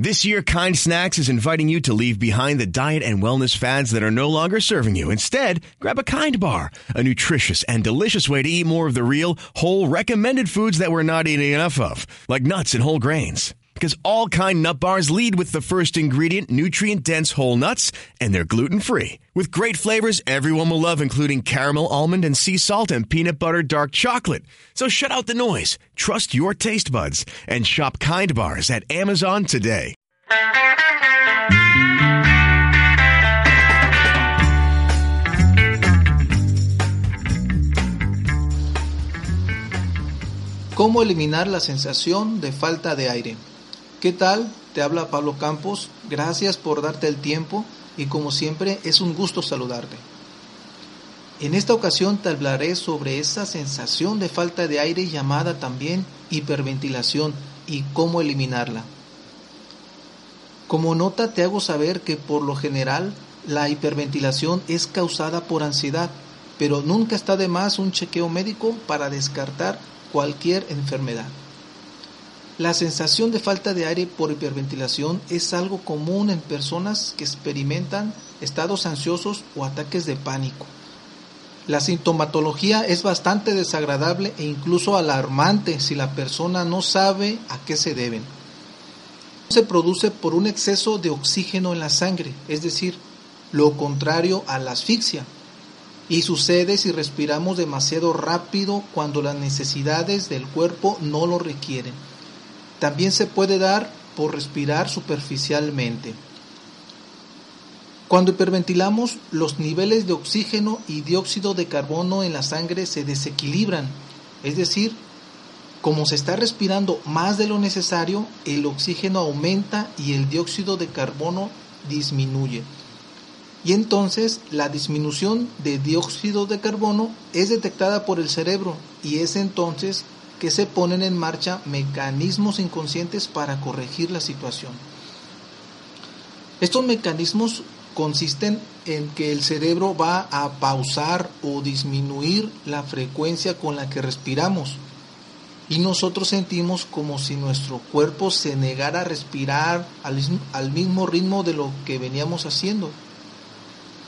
This year, Kind Snacks is inviting you to leave behind the diet and wellness fads that are no longer serving you. Instead, grab a Kind Bar, a nutritious and delicious way to eat more of the real, whole, recommended foods that we're not eating enough of, like nuts and whole grains. Because all Kind Nut Bars lead with the first ingredient, nutrient dense whole nuts, and they're gluten free. With great flavors everyone will love, including caramel, almond, and sea salt, and peanut butter dark chocolate. So shut out the noise, trust your taste buds, and shop Kind Bars at Amazon today. ¿Cómo eliminar la sensación de falta de aire? ¿Qué tal? Te habla Pablo Campos. Gracias por darte el tiempo y como siempre es un gusto saludarte. En esta ocasión te hablaré sobre esa sensación de falta de aire llamada también hiperventilación y cómo eliminarla. Como nota te hago saber que por lo general la hiperventilación es causada por ansiedad, pero nunca está de más un chequeo médico para descartar cualquier enfermedad. La sensación de falta de aire por hiperventilación es algo común en personas que experimentan estados ansiosos o ataques de pánico. La sintomatología es bastante desagradable e incluso alarmante si la persona no sabe a qué se deben. Se produce por un exceso de oxígeno en la sangre, es decir, lo contrario a la asfixia, y sucede si respiramos demasiado rápido cuando las necesidades del cuerpo no lo requieren. También se puede dar por respirar superficialmente. Cuando hiperventilamos, los niveles de oxígeno y dióxido de carbono en la sangre se desequilibran, es decir, como se está respirando más de lo necesario, el oxígeno aumenta y el dióxido de carbono disminuye. Y entonces la disminución de dióxido de carbono es detectada por el cerebro y es entonces que se ponen en marcha mecanismos inconscientes para corregir la situación. Estos mecanismos consisten en que el cerebro va a pausar o disminuir la frecuencia con la que respiramos y nosotros sentimos como si nuestro cuerpo se negara a respirar al, mismo ritmo de lo que veníamos haciendo.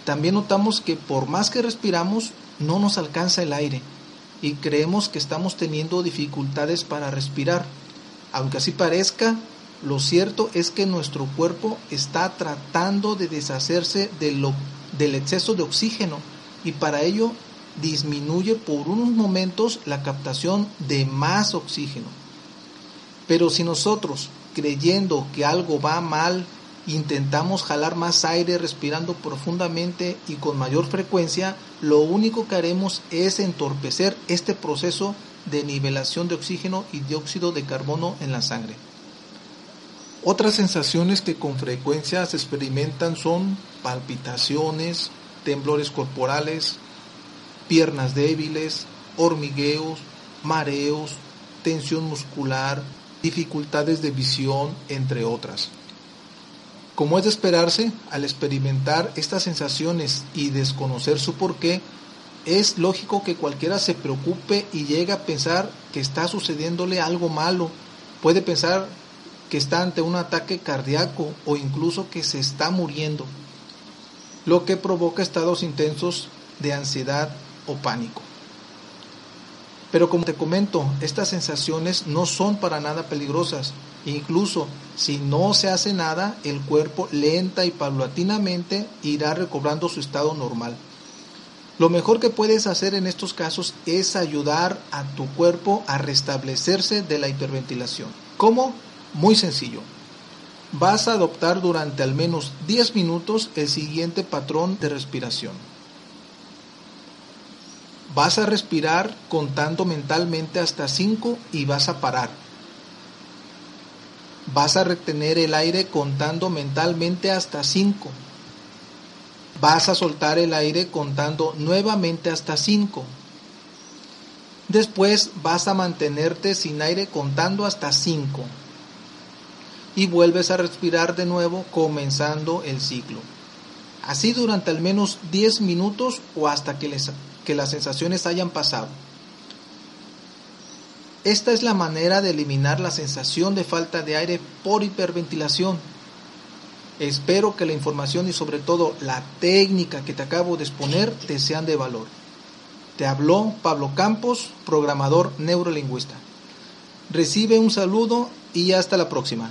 También notamos que por más que respiramos no nos alcanza el aire y creemos que estamos teniendo dificultades para respirar. Aunque así parezca, lo cierto es que nuestro cuerpo está tratando de deshacerse de lo, del exceso de oxígeno y para ello disminuye por unos momentos la captación de más oxígeno. Pero si nosotros, creyendo que algo va mal, intentamos jalar más aire respirando profundamente y con mayor frecuencia, lo único que haremos es entorpecer este proceso de nivelación de oxígeno y dióxido de carbono en la sangre. Otras sensaciones que con frecuencia se experimentan son palpitaciones, temblores corporales, piernas débiles, hormigueos, mareos, tensión muscular, dificultades de visión, entre otras. Como es de esperarse, al experimentar estas sensaciones y desconocer su porqué, es lógico que cualquiera se preocupe y llegue a pensar que está sucediéndole algo malo. Puede pensar que está ante un ataque cardíaco o incluso que se está muriendo, lo que provoca estados intensos de ansiedad o pánico. Pero como te comento, estas sensaciones no son para nada peligrosas. Incluso si no se hace nada, el cuerpo lenta y paulatinamente irá recobrando su estado normal. Lo mejor que puedes hacer en estos casos es ayudar a tu cuerpo a restablecerse de la hiperventilación. ¿Cómo? Muy sencillo. Vas a adoptar durante al menos 10 minutos el siguiente patrón de respiración. Vas a respirar contando mentalmente hasta 5 y vas a parar. Vas a retener el aire contando mentalmente hasta 5. Vas a soltar el aire contando nuevamente hasta 5. Después vas a mantenerte sin aire contando hasta 5. Y vuelves a respirar de nuevo comenzando el ciclo. Así durante al menos 10 minutos o hasta que les que las sensaciones hayan pasado. Esta es la manera de eliminar la sensación de falta de aire por hiperventilación. Espero que la información y sobre todo la técnica que te acabo de exponer te sean de valor. Te habló Pablo Campos, programador neurolingüista. Recibe un saludo y hasta la próxima.